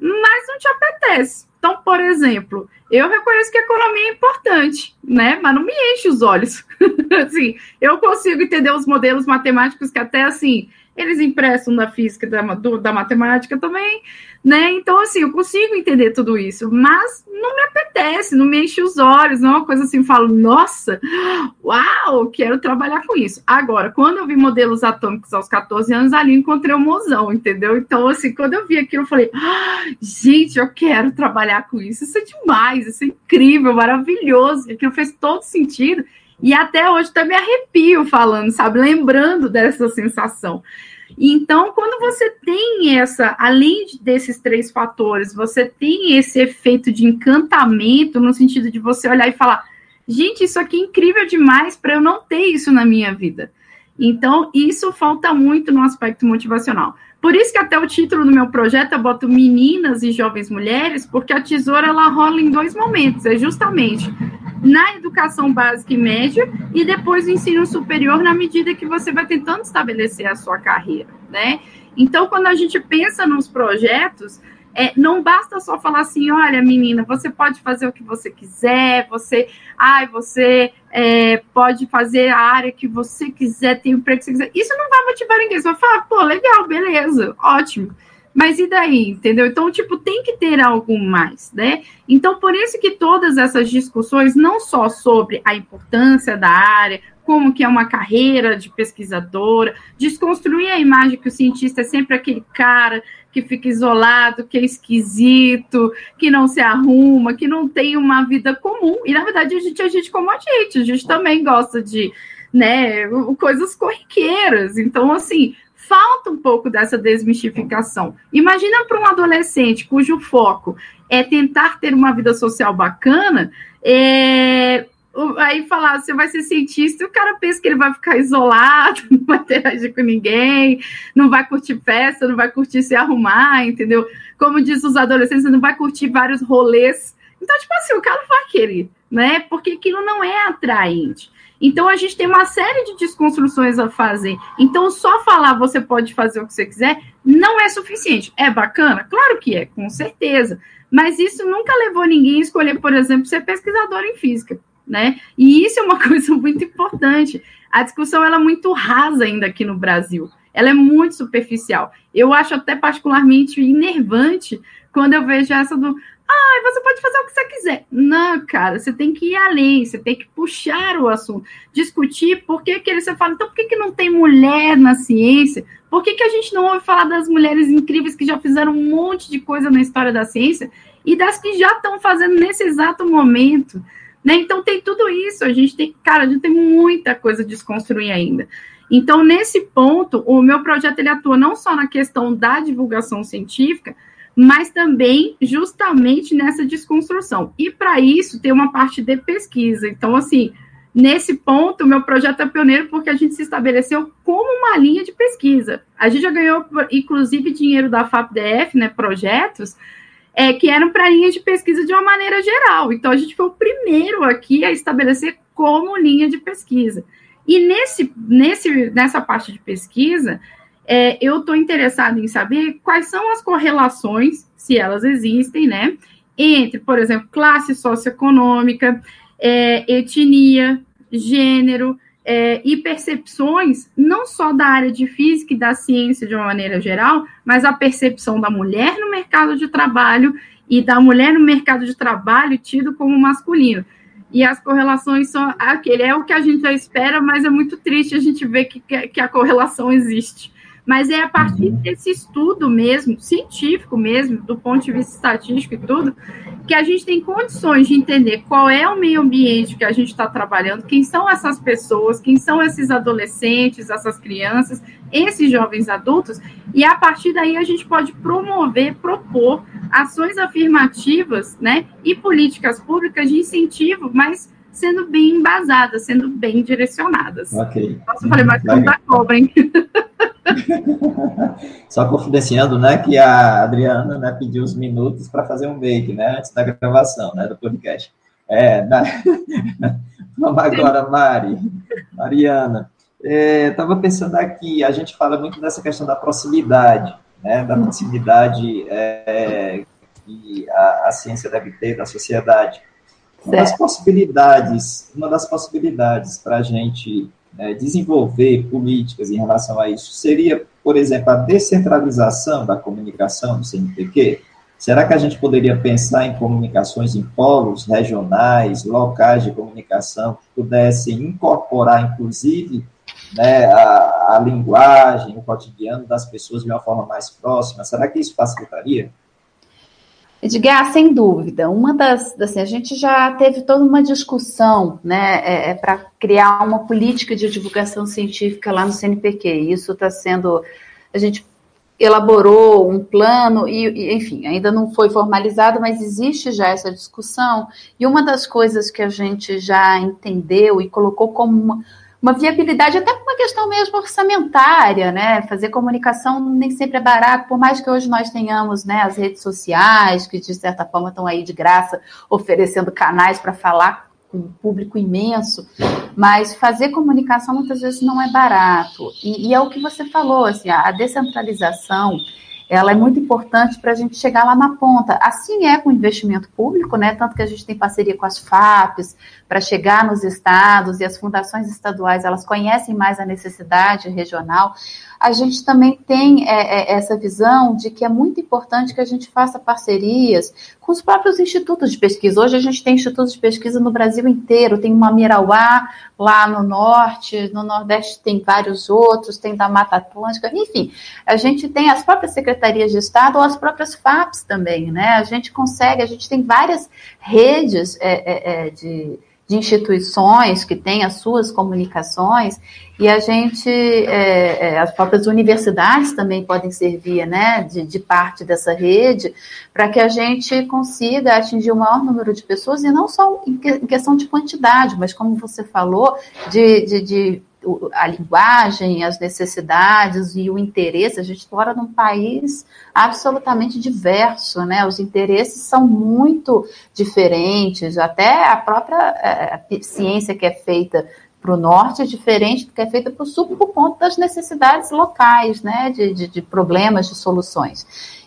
mas não te apetece. Então, por exemplo, eu reconheço que a economia é importante, né? Mas não me enche os olhos. <laughs> assim, eu consigo entender os modelos matemáticos que até assim eles emprestam da física, da, do, da matemática também, né? Então, assim, eu consigo entender tudo isso, mas não me apetece, não me enche os olhos, não é uma coisa assim, falo, nossa, uau, quero trabalhar com isso. Agora, quando eu vi modelos atômicos aos 14 anos, ali encontrei um mozão, entendeu? Então, assim, quando eu vi aquilo, eu falei, ah, gente, eu quero trabalhar com isso, isso é demais, isso é incrível, maravilhoso, aquilo fez todo sentido. E até hoje me arrepio falando, sabe? Lembrando dessa sensação. Então, quando você tem essa, além desses três fatores, você tem esse efeito de encantamento, no sentido de você olhar e falar: gente, isso aqui é incrível demais para eu não ter isso na minha vida. Então, isso falta muito no aspecto motivacional. Por isso que até o título do meu projeto eu boto meninas e jovens mulheres, porque a tesoura ela rola em dois momentos, é justamente na educação básica e média e depois no ensino superior na medida que você vai tentando estabelecer a sua carreira, né? Então, quando a gente pensa nos projetos, é, não basta só falar assim, olha, menina, você pode fazer o que você quiser, você, ai, você é, pode fazer a área que você quiser, tem o emprego que você quiser. Isso não vai motivar ninguém. Você vai falar, pô, legal, beleza, ótimo. Mas e daí, entendeu? Então, tipo, tem que ter algo mais, né? Então, por isso que todas essas discussões, não só sobre a importância da área, como que é uma carreira de pesquisadora, desconstruir a imagem que o cientista é sempre aquele cara que fica isolado, que é esquisito, que não se arruma, que não tem uma vida comum. E na verdade a gente é gente como a gente, a gente também gosta de, né, coisas corriqueiras. Então, assim, falta um pouco dessa desmistificação. Imagina para um adolescente cujo foco é tentar ter uma vida social bacana, é, aí falar, você vai ser cientista, e o cara pensa que ele vai ficar isolado, <laughs> não vai interagir com ninguém, não vai curtir festa, não vai curtir se arrumar, entendeu? Como diz os adolescentes, não vai curtir vários rolês. Então, tipo assim, o cara vai querer, né? Porque aquilo não é atraente. Então, a gente tem uma série de desconstruções a fazer. Então, só falar você pode fazer o que você quiser não é suficiente. É bacana? Claro que é, com certeza. Mas isso nunca levou ninguém a escolher, por exemplo, ser pesquisador em física né? E isso é uma <laughs> coisa muito importante. A discussão ela é muito rasa ainda aqui no Brasil. ela é muito superficial. Eu acho até particularmente enervante quando eu vejo essa do ah, você pode fazer o que você quiser. Não, cara, você tem que ir além, você tem que puxar o assunto, discutir por que, que você fala, então por que, que não tem mulher na ciência? Por que, que a gente não ouve falar das mulheres incríveis que já fizeram um monte de coisa na história da ciência e das que já estão fazendo nesse exato momento? Né? Então tem tudo isso, a gente tem, cara, a gente tem muita coisa a desconstruir ainda. Então, nesse ponto, o meu projeto ele atua não só na questão da divulgação científica, mas também justamente nessa desconstrução. E para isso tem uma parte de pesquisa. Então, assim, nesse ponto, o meu projeto é pioneiro porque a gente se estabeleceu como uma linha de pesquisa. A gente já ganhou, inclusive, dinheiro da FAPDF, né, projetos, é, que eram para linhas de pesquisa de uma maneira geral. Então, a gente foi o primeiro aqui a estabelecer como linha de pesquisa. E nesse, nesse, nessa parte de pesquisa, é, eu estou interessada em saber quais são as correlações, se elas existem, né, entre, por exemplo, classe socioeconômica, é, etnia, gênero é, e percepções, não só da área de física e da ciência de uma maneira geral, mas a percepção da mulher no mercado de trabalho e da mulher no mercado de trabalho tido como masculino. E as correlações são aquele, é o que a gente já espera, mas é muito triste a gente ver que, que a correlação existe. Mas é a partir uhum. desse estudo mesmo, científico mesmo, do ponto de vista estatístico e tudo, que a gente tem condições de entender qual é o meio ambiente que a gente está trabalhando, quem são essas pessoas, quem são esses adolescentes, essas crianças, esses jovens adultos, e a partir daí a gente pode promover, propor ações afirmativas, né, e políticas públicas de incentivo, mas sendo bem embasadas, sendo bem direcionadas. Ok. Nossa, eu falei mais que da cobra, hein? <laughs> <laughs> Só confidenciando, né, que a Adriana, né, pediu os minutos para fazer um make, né, antes da gravação, né, do podcast. É, na... <laughs> Vamos agora, Mari, Mariana. Estava é, pensando aqui, a gente fala muito dessa questão da proximidade, né, da proximidade é, que a, a ciência deve ter da sociedade. Uma das possibilidades, uma das possibilidades para a gente né, desenvolver políticas em relação a isso seria, por exemplo, a descentralização da comunicação do CNPq? Será que a gente poderia pensar em comunicações em polos regionais, locais de comunicação, que pudessem incorporar, inclusive, né, a, a linguagem, o cotidiano das pessoas de uma forma mais próxima? Será que isso facilitaria? Edgar, sem dúvida. Uma das, assim, a gente já teve toda uma discussão, né, é, é para criar uma política de divulgação científica lá no CNPq. Isso está sendo, a gente elaborou um plano e, e, enfim, ainda não foi formalizado, mas existe já essa discussão. E uma das coisas que a gente já entendeu e colocou como uma, uma viabilidade, até por uma questão mesmo orçamentária, né? Fazer comunicação nem sempre é barato, por mais que hoje nós tenhamos né, as redes sociais, que de certa forma estão aí de graça, oferecendo canais para falar com um público imenso, mas fazer comunicação muitas vezes não é barato. E, e é o que você falou, assim, a descentralização ela é muito importante para a gente chegar lá na ponta. Assim é com o investimento público, né? Tanto que a gente tem parceria com as FAPs para chegar nos estados e as fundações estaduais elas conhecem mais a necessidade regional a gente também tem é, é, essa visão de que é muito importante que a gente faça parcerias com os próprios institutos de pesquisa. Hoje a gente tem institutos de pesquisa no Brasil inteiro, tem uma Mirauá lá no norte, no nordeste tem vários outros, tem da Mata Atlântica, enfim, a gente tem as próprias secretarias de Estado ou as próprias FAPs também, né? A gente consegue, a gente tem várias redes é, é, é de de instituições que têm as suas comunicações e a gente, é, é, as próprias universidades também podem servir né, de, de parte dessa rede para que a gente consiga atingir o maior número de pessoas e não só em, em questão de quantidade, mas como você falou, de, de, de a linguagem, as necessidades e o interesse. A gente mora num país absolutamente diverso, né? Os interesses são muito diferentes, até a própria é, ciência que é feita para o norte é diferente do que é feita para o sul por conta das necessidades locais, né? De, de, de problemas, de soluções.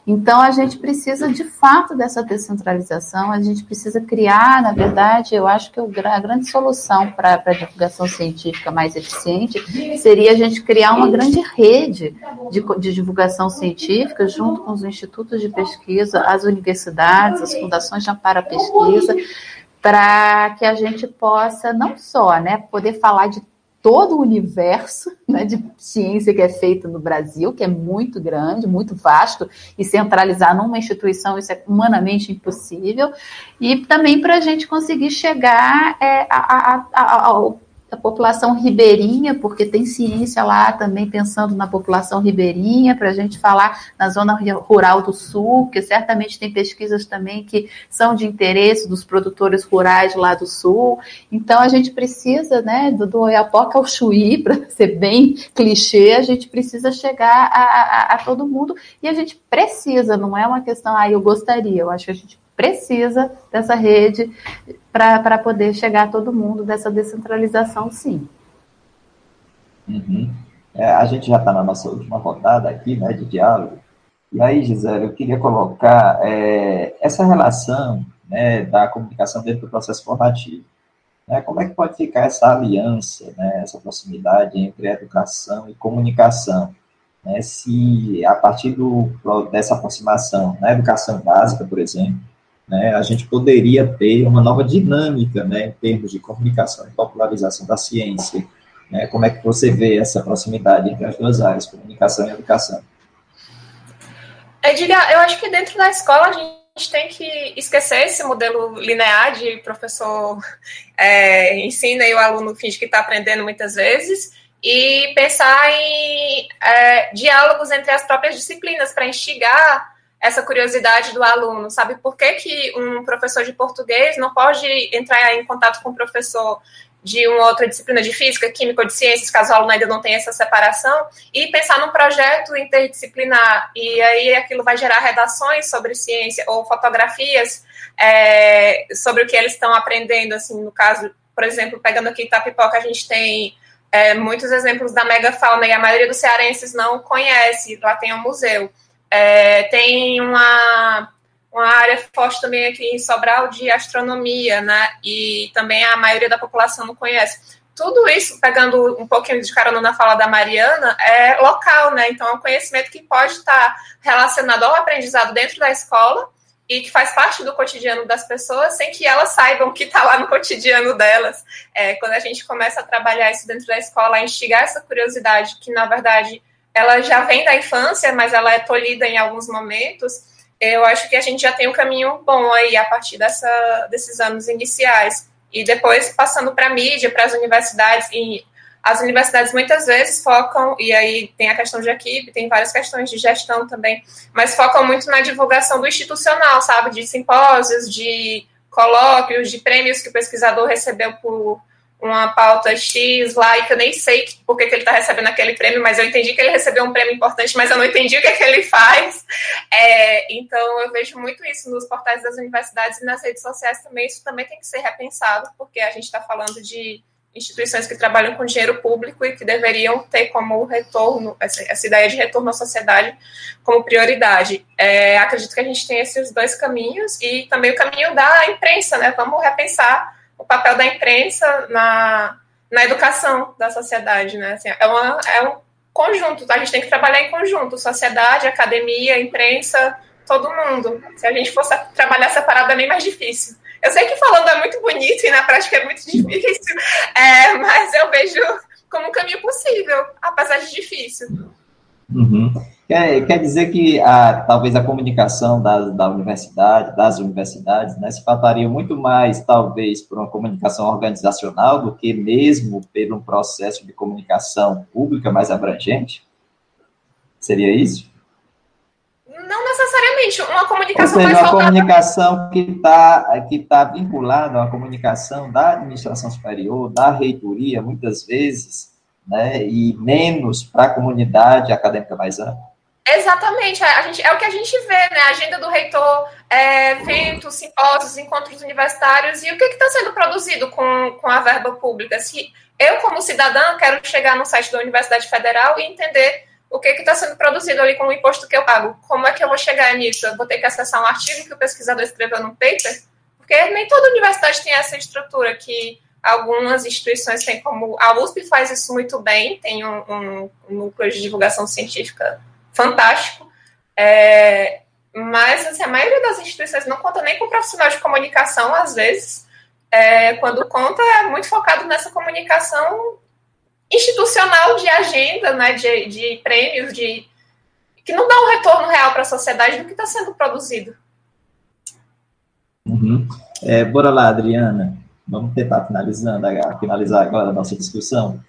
Então, a gente precisa, de fato, dessa descentralização, a gente precisa criar, na verdade, eu acho que a grande solução para a divulgação científica mais eficiente seria a gente criar uma grande rede de, de divulgação científica junto com os institutos de pesquisa, as universidades, as fundações de amparo à pesquisa, para que a gente possa não só né, poder falar de todo o universo <laughs> né, de ciência que é feito no Brasil, que é muito grande, muito vasto, e centralizar numa instituição isso é humanamente impossível, e também para a gente conseguir chegar é, a, a, a, ao da população ribeirinha, porque tem ciência lá também pensando na população ribeirinha, para a gente falar na zona rural do sul, que certamente tem pesquisas também que são de interesse dos produtores rurais lá do sul. Então a gente precisa, né, do, do Oiapoca ao Chuí, <laughs> para ser bem clichê, a gente precisa chegar a, a, a todo mundo e a gente precisa, não é uma questão, ah, eu gostaria, eu acho que a gente precisa dessa rede para poder chegar a todo mundo, dessa descentralização, sim. Uhum. É, a gente já está na nossa última rodada aqui, né, de diálogo, e aí, Gisele, eu queria colocar é, essa relação né, da comunicação dentro do processo formativo. Né, como é que pode ficar essa aliança, né, essa proximidade entre educação e comunicação? Né, se a partir do, dessa aproximação na educação básica, por exemplo, né, a gente poderia ter uma nova dinâmica, né, em termos de comunicação e popularização da ciência. Né, como é que você vê essa proximidade entre as duas áreas, comunicação e educação? Edgar, eu acho que dentro da escola a gente tem que esquecer esse modelo linear de professor <laughs> é, ensina e o aluno finge que está aprendendo muitas vezes e pensar em é, diálogos entre as próprias disciplinas para instigar essa curiosidade do aluno, sabe? Por que, que um professor de português não pode entrar em contato com um professor de uma outra disciplina de física, química ou de ciências, caso o aluno ainda não tenha essa separação, e pensar num projeto interdisciplinar. E aí aquilo vai gerar redações sobre ciência ou fotografias é, sobre o que eles estão aprendendo, assim, no caso, por exemplo, pegando aqui Itapipoca, a gente tem é, muitos exemplos da megafauna e a maioria dos cearenses não conhece, lá tem um museu. É, tem uma, uma área forte também aqui em Sobral de astronomia, né? E também a maioria da população não conhece. Tudo isso, pegando um pouquinho de carona na fala da Mariana, é local, né? Então, é um conhecimento que pode estar relacionado ao aprendizado dentro da escola e que faz parte do cotidiano das pessoas sem que elas saibam que está lá no cotidiano delas. É, quando a gente começa a trabalhar isso dentro da escola, a instigar essa curiosidade, que na verdade ela já vem da infância, mas ela é tolhida em alguns momentos. Eu acho que a gente já tem um caminho bom aí a partir dessa, desses anos iniciais. E depois passando para a mídia, para as universidades, e as universidades muitas vezes focam, e aí tem a questão de equipe, tem várias questões de gestão também, mas focam muito na divulgação do institucional, sabe? De simpósios, de colóquios, de prêmios que o pesquisador recebeu por uma pauta X lá e que eu nem sei por que, que ele está recebendo aquele prêmio, mas eu entendi que ele recebeu um prêmio importante, mas eu não entendi o que, é que ele faz. É, então, eu vejo muito isso nos portais das universidades e nas redes sociais também. Isso também tem que ser repensado, porque a gente está falando de instituições que trabalham com dinheiro público e que deveriam ter como retorno, essa, essa ideia de retorno à sociedade como prioridade. É, acredito que a gente tem esses dois caminhos e também o caminho da imprensa, né? Vamos repensar o papel da imprensa na, na educação da sociedade, né? Assim, é, uma, é um conjunto, a gente tem que trabalhar em conjunto, sociedade, academia, imprensa, todo mundo. Se a gente fosse trabalhar separado é bem mais difícil. Eu sei que falando é muito bonito e na prática é muito <laughs> difícil, é, mas eu vejo como um caminho possível, apesar de difícil. Uhum. Quer, quer dizer que a, talvez a comunicação da, da universidade, das universidades, né, se pautaria muito mais, talvez, por uma comunicação organizacional do que mesmo por um processo de comunicação pública mais abrangente? Seria isso? Não necessariamente. Uma comunicação Ou seja, uma comunicação que está que tá vinculada a uma comunicação da administração superior, da reitoria, muitas vezes, né, e menos para a comunidade acadêmica mais ampla. Exatamente, a gente, é o que a gente vê, né? A agenda do reitor, é, eventos, simpósios, encontros universitários, e o que está sendo produzido com, com a verba pública? Se eu, como cidadã, quero chegar no site da Universidade Federal e entender o que está sendo produzido ali com o imposto que eu pago. Como é que eu vou chegar nisso? Eu vou ter que acessar um artigo que o pesquisador escreveu no paper? Porque nem toda universidade tem essa estrutura que algumas instituições têm como... A USP faz isso muito bem, tem um, um núcleo de divulgação científica fantástico, é, mas assim, a maioria das instituições não conta nem com profissional de comunicação, às vezes, é, quando conta, é muito focado nessa comunicação institucional de agenda, né, de, de prêmios, de que não dá um retorno real para a sociedade do que está sendo produzido. Uhum. É, bora lá, Adriana. Vamos tentar finalizando, finalizar agora a nossa discussão.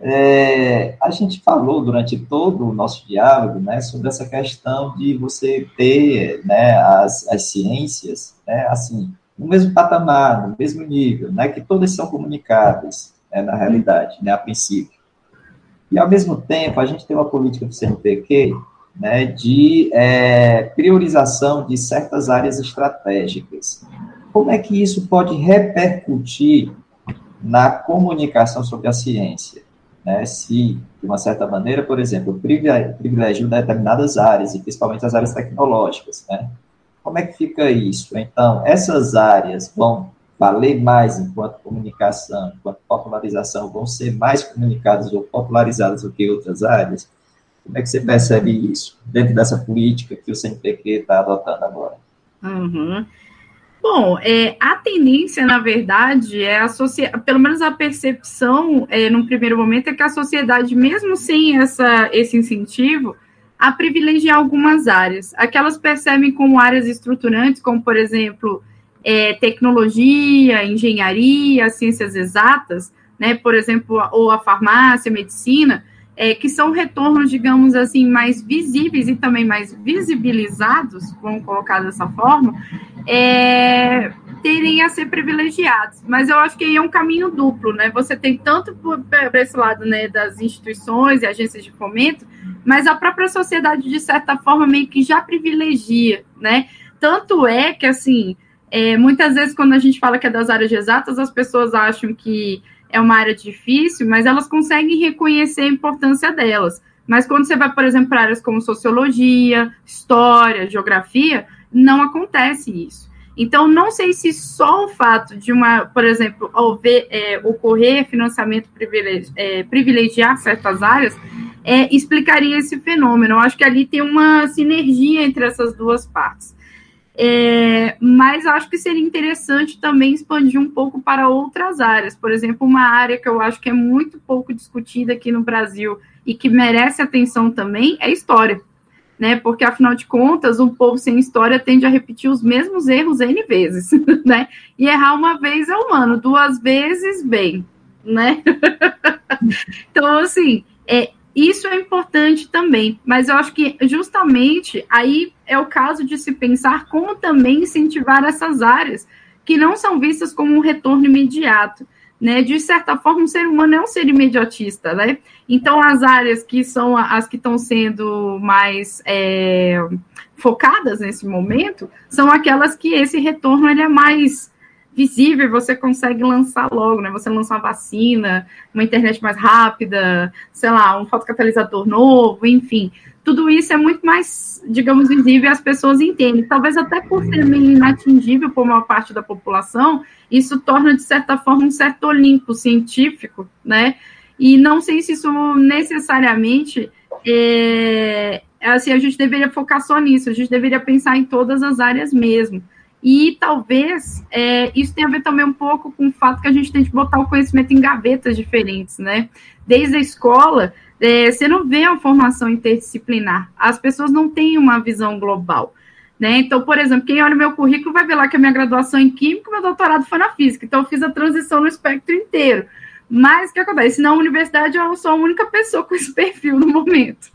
É, a gente falou durante todo o nosso diálogo né, sobre essa questão de você ter né, as, as ciências né, assim, no mesmo patamar, no mesmo nível, né, que todas são comunicáveis né, na realidade, né, a princípio. E, ao mesmo tempo, a gente tem uma política do CNPq né, de é, priorização de certas áreas estratégicas. Como é que isso pode repercutir na comunicação sobre a ciência? Né, se, de uma certa maneira, por exemplo, privilegio determinadas áreas, e principalmente as áreas tecnológicas, né? Como é que fica isso? Então, essas áreas vão valer mais enquanto comunicação, enquanto popularização, vão ser mais comunicadas ou popularizadas do que outras áreas? Como é que você percebe isso dentro dessa política que o CNPq está adotando agora? Uhum. Bom, é, a tendência, na verdade, é a sociedade, pelo menos a percepção, é, num primeiro momento, é que a sociedade, mesmo sem essa, esse incentivo, a privilegiar algumas áreas. Aquelas percebem como áreas estruturantes, como, por exemplo, é, tecnologia, engenharia, ciências exatas, né, por exemplo, ou a farmácia, a medicina, é, que são retornos, digamos assim, mais visíveis e também mais visibilizados, vamos colocar dessa forma, é, terem a ser privilegiados. Mas eu acho que aí é um caminho duplo, né? Você tem tanto por, esse lado né, das instituições e agências de fomento, mas a própria sociedade, de certa forma, meio que já privilegia, né? Tanto é que, assim, é, muitas vezes, quando a gente fala que é das áreas exatas, as pessoas acham que é uma área difícil, mas elas conseguem reconhecer a importância delas. Mas quando você vai, por exemplo, para áreas como sociologia, história, geografia, não acontece isso. Então, não sei se só o fato de uma, por exemplo, haver, é, ocorrer financiamento privilegi é, privilegiar certas áreas, é, explicaria esse fenômeno. Eu acho que ali tem uma sinergia entre essas duas partes. É, mas acho que seria interessante também expandir um pouco para outras áreas. Por exemplo, uma área que eu acho que é muito pouco discutida aqui no Brasil e que merece atenção também é história. Né? Porque, afinal de contas, um povo sem história tende a repetir os mesmos erros N vezes, <laughs> né? E errar uma vez é humano, duas vezes, bem, né? <laughs> então, assim, é, isso é importante também, mas eu acho que justamente aí é o caso de se pensar como também incentivar essas áreas que não são vistas como um retorno imediato. Né, de certa forma, um ser humano é um ser imediatista, né? Então, as áreas que são as que estão sendo mais é, focadas nesse momento são aquelas que esse retorno ele é mais visível, você consegue lançar logo, né? Você lança uma vacina, uma internet mais rápida, sei lá, um fotocatalisador novo, enfim. Tudo isso é muito mais, digamos, visível e as pessoas entendem. Talvez até por ser meio inatingível por uma parte da população, isso torna, de certa forma, um certo olimpo científico, né? E não sei se isso necessariamente é, assim, a gente deveria focar só nisso, a gente deveria pensar em todas as áreas mesmo. E talvez é, isso tenha a ver também um pouco com o fato que a gente tem que botar o conhecimento em gavetas diferentes, né? Desde a escola, é, você não vê uma formação interdisciplinar, as pessoas não têm uma visão global. Né? Então, por exemplo, quem olha meu currículo vai ver lá que a minha graduação em Química, meu doutorado foi na Física, então eu fiz a transição no espectro inteiro. Mas o que acontece? Na universidade eu sou a única pessoa com esse <laughs> perfil no momento.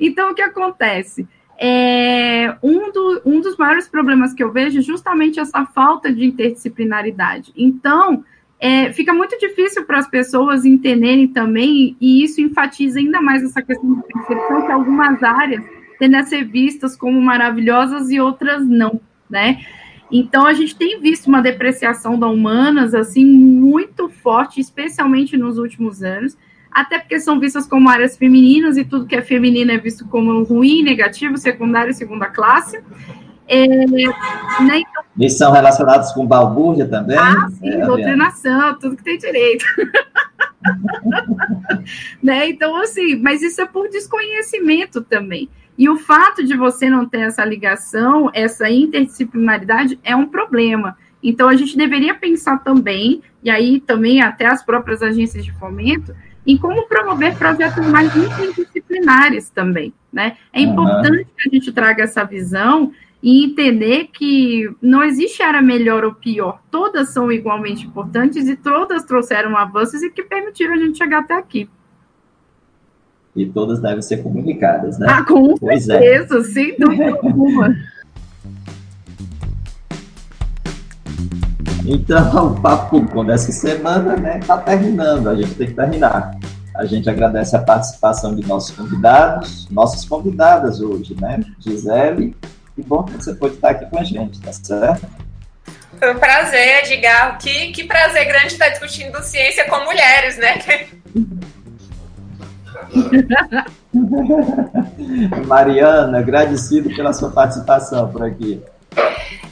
Então, o que acontece? É, um, do, um dos maiores problemas que eu vejo é justamente essa falta de interdisciplinaridade. Então, é, fica muito difícil para as pessoas entenderem também, e isso enfatiza ainda mais essa questão de percepção, que algumas áreas tendem a ser vistas como maravilhosas e outras não, né? Então, a gente tem visto uma depreciação da humanas, assim, muito forte, especialmente nos últimos anos, até porque são vistas como áreas femininas e tudo que é feminino é visto como ruim, negativo, secundário, segunda classe. É, né, então, e são relacionados com balbúrdia também? Ah, sim, é, doutrinação, tudo que tem direito. <laughs> né? Então, assim, mas isso é por desconhecimento também. E o fato de você não ter essa ligação, essa interdisciplinaridade, é um problema. Então, a gente deveria pensar também, e aí também até as próprias agências de fomento, em como promover projetos mais interdisciplinares também. Né? É importante que a gente traga essa visão e entender que não existe área melhor ou pior, todas são igualmente importantes e todas trouxeram avanços e que permitiram a gente chegar até aqui. E todas devem ser comunicadas, né? Ah, com pois é. certeza, é. sem dúvida <laughs> alguma. Então, <laughs> o Papo Com dessa semana, né, tá terminando, a gente tem que terminar. A gente agradece a participação de nossos convidados, nossas convidadas hoje, né, Gisele, que bom que você pode estar aqui com a gente, tá certo? Foi um prazer, Edgar. Que, que prazer grande estar discutindo ciência com mulheres, né? <laughs> Mariana, agradecido pela sua participação por aqui.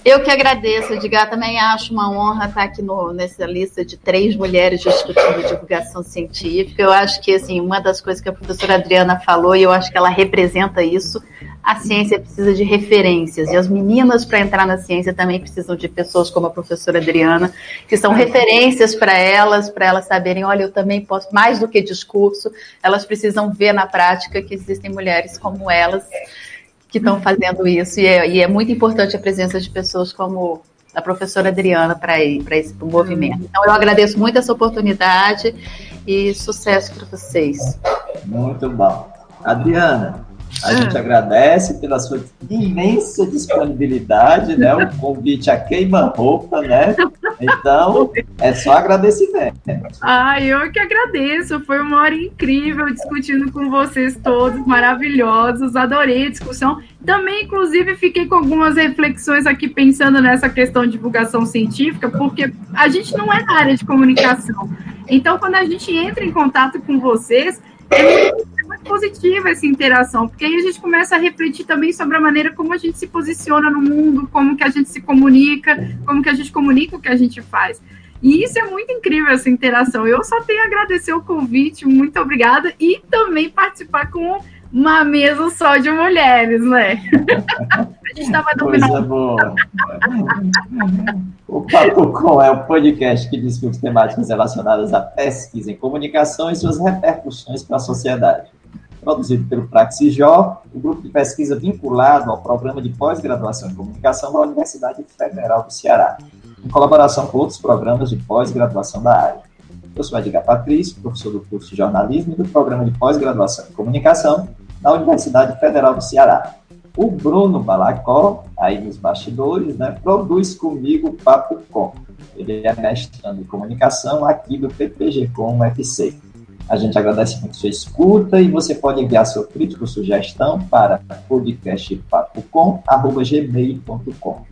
Eu que agradeço, Edgar. Também acho uma honra estar aqui no, nessa lista de três mulheres discutindo divulgação científica. Eu acho que assim, uma das coisas que a professora Adriana falou, e eu acho que ela representa isso, a ciência precisa de referências. E as meninas, para entrar na ciência, também precisam de pessoas como a professora Adriana, que são referências para elas, para elas saberem, olha, eu também posso, mais do que discurso, elas precisam ver na prática que existem mulheres como elas que estão fazendo isso, e é, e é, muito importante a presença de pessoas como a professora Adriana para esse pro movimento. Então, eu agradeço muito essa oportunidade e sucesso para vocês. Muito bom. Adriana, a gente ah. agradece pela sua imensa disponibilidade, né? O convite a queima-roupa, né? Então, é só agradecimento. Ah, eu que agradeço. Foi uma hora incrível discutindo com vocês todos, maravilhosos. Adorei a discussão. Também, inclusive, fiquei com algumas reflexões aqui pensando nessa questão de divulgação científica, porque a gente não é da área de comunicação. Então, quando a gente entra em contato com vocês, é muito positiva essa interação, porque aí a gente começa a refletir também sobre a maneira como a gente se posiciona no mundo, como que a gente se comunica, como que a gente comunica o que a gente faz. E isso é muito incrível, essa interação. Eu só tenho a agradecer o convite, muito obrigada, e também participar com uma mesa só de mulheres, né? <laughs> a gente estava no Coisa final. boa. o Papo Com é um podcast que discute temáticas relacionadas à pesquisa em comunicação e suas repercussões para a sociedade produzido pelo Praxijó, o grupo de pesquisa vinculado ao programa de pós-graduação em comunicação da Universidade Federal do Ceará, em colaboração com outros programas de pós-graduação da área. Eu sou Edgar Patrício, professor do curso de jornalismo e do programa de pós-graduação em comunicação da Universidade Federal do Ceará. O Bruno Balacó, aí nos bastidores, né, produz comigo o Papo Com. Ele é mestrando em comunicação aqui do PPG Com UFC. A gente agradece muito sua escuta e você pode enviar seu crítico sugestão para podcastpapocom.gmail.com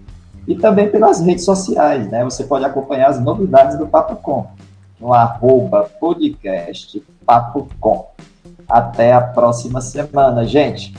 e também pelas redes sociais, né? Você pode acompanhar as novidades do Papo Com no arroba podcast Papo Com. Até a próxima semana, gente.